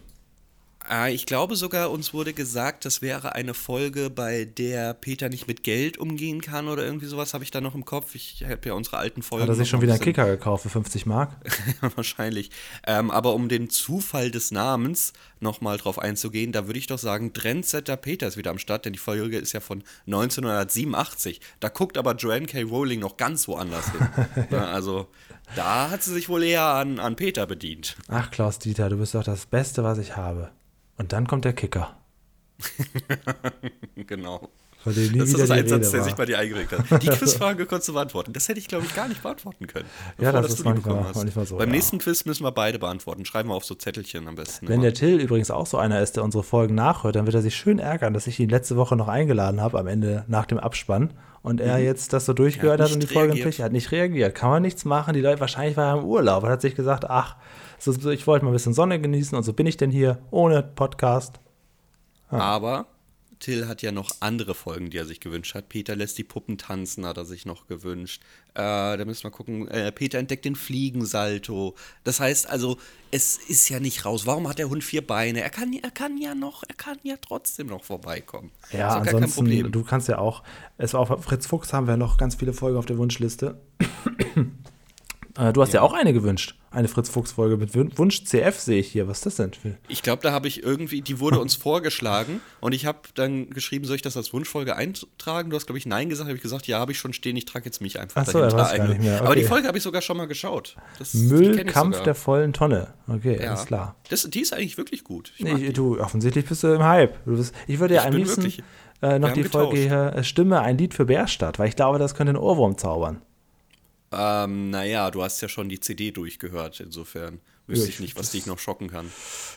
Äh, ich glaube sogar, uns wurde gesagt, das wäre eine Folge, bei der Peter nicht mit Geld umgehen kann oder irgendwie sowas, habe ich da noch im Kopf. Ich habe ja unsere alten Folgen.
Hat er sich schon wieder
ein
einen Kicker gekauft für 50 Mark?
Wahrscheinlich. Ähm, aber um den Zufall des Namens nochmal drauf einzugehen, da würde ich doch sagen, Trendsetter Peter ist wieder am Start, denn die Folge ist ja von 1987. Da guckt aber Joanne K. Rowling noch ganz woanders hin. Na, also da hat sie sich wohl eher an, an Peter bedient.
Ach, Klaus Dieter, du bist doch das Beste, was ich habe. Und dann kommt der Kicker.
genau. Das ist das
die
Einsatz,
Rede
der sich bei dir eingeprägt hat. Die Quizfrage konntest du beantworten. Das hätte ich, glaube ich, gar nicht beantworten können.
Ja, das ist manchmal- manchmal so,
Beim
ja.
nächsten Quiz müssen wir beide beantworten. Schreiben wir auf so Zettelchen am besten.
Wenn
immer.
der Till übrigens auch so einer ist, der unsere Folgen nachhört, dann wird er sich schön ärgern, dass ich ihn letzte Woche noch eingeladen habe, am Ende nach dem Abspann. Und er jetzt das so durchgehört hat
hat
und die Folge er hat nicht reagiert. Kann man nichts machen. Die Leute, wahrscheinlich war er im Urlaub und hat sich gesagt, ach, so, so, ich wollte mal ein bisschen Sonne genießen und so bin ich denn hier ohne Podcast.
Aber Till hat ja noch andere Folgen, die er sich gewünscht hat. Peter lässt die Puppen tanzen, hat er sich noch gewünscht. Äh, da müssen wir gucken. Äh, Peter entdeckt den Fliegensalto. Das heißt also, es ist ja nicht raus. Warum hat der Hund vier Beine? Er kann, er kann ja noch, er kann ja trotzdem noch vorbeikommen.
Ja,
ist doch gar kein
ansonsten,
Problem.
du kannst ja auch, es war auf Fritz Fuchs haben wir noch ganz viele Folgen auf der Wunschliste. äh, du hast ja.
Ja.
auch eine gewünscht. Eine Fritz-Fuchs-Folge mit Wun- Wunsch CF sehe ich hier. Was ist das denn? für-
Ich glaube, da habe ich irgendwie, die wurde uns vorgeschlagen und ich habe dann geschrieben, soll ich das als Wunschfolge eintragen? Du hast, glaube ich, Nein gesagt, habe ich gesagt, ja, habe ich schon stehen, ich trage jetzt mich einfach
Ach so, weiß gar nicht mehr,
Aber die
okay.
Folge habe ich sogar schon mal geschaut. Das,
Müllkampf der vollen Tonne. Okay,
ja.
alles klar.
Das, die ist eigentlich wirklich gut. Ich
Nee, du, offensichtlich bist du im Hype. Du bist, ich würde ja am liebsten äh, noch die
haben
Folge
getauscht.
hier äh, Stimme, ein Lied für Bärstadt, weil ich glaube, das könnte einen Ohrwurm zaubern.
Ähm, naja, du hast ja schon die CD durchgehört, insofern wüsste
Ja,
ich
ich-
nicht, was dich noch schocken kann.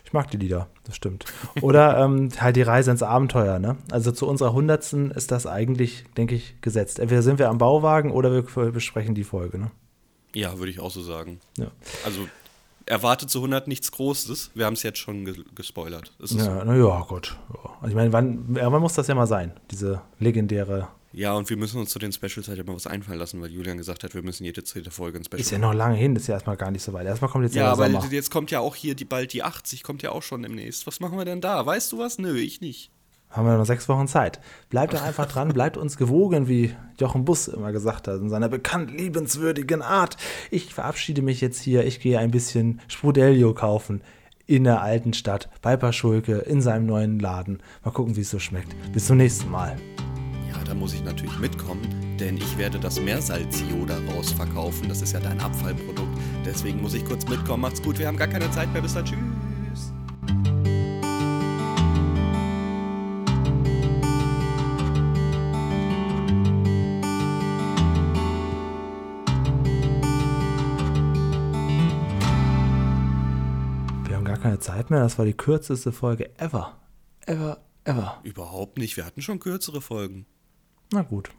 Ich mag die Lieder, das stimmt. Oder ähm, halt die Reise ins Abenteuer, ne? Also zu unserer Hundertsten ist das eigentlich, denke ich, gesetzt. Entweder sind wir am Bauwagen oder wir besprechen die Folge, ne?
Ja, würde ich auch so sagen.
Ja.
Also erwartet zu 100 nichts Großes. Wir haben es jetzt schon ge gespoilert.
Ja, na ja, gut. Ja. Also ich meine, wann, wann muss das ja mal sein? Diese legendäre.
Ja, und wir müssen uns zu den Specials halt immer was einfallen lassen, weil Julian gesagt hat, wir müssen jede zweite Folge ein Special
Ist ja noch lange hin, ist ja erstmal gar nicht so weit. Erstmal kommt jetzt
Ja, aber
Sommer.
jetzt kommt ja auch hier die bald die 80, kommt ja auch schon demnächst. Was machen wir denn da? Weißt du was? Nö, ich nicht.
Haben wir noch sechs Wochen Zeit. Bleibt doch einfach dran, bleibt uns gewogen, wie Jochen Buss immer gesagt hat, in seiner bekannt liebenswürdigen Art. Ich verabschiede mich jetzt hier. Ich gehe ein bisschen Sprudelio kaufen in der alten Stadt bei Paschulke in seinem neuen Laden. Mal gucken, wie es so schmeckt. Bis zum nächsten Mal.
Da muss ich natürlich mitkommen, denn ich werde das Meersalzio daraus verkaufen. Das ist ja dein Abfallprodukt. Deswegen muss ich kurz mitkommen. Macht's gut, wir haben gar keine Zeit mehr. Bis dann, tschüss.
Wir haben gar keine Zeit mehr. Das war die kürzeste Folge ever. Ever, ever.
Überhaupt nicht. Wir hatten schon kürzere Folgen.
Na gut.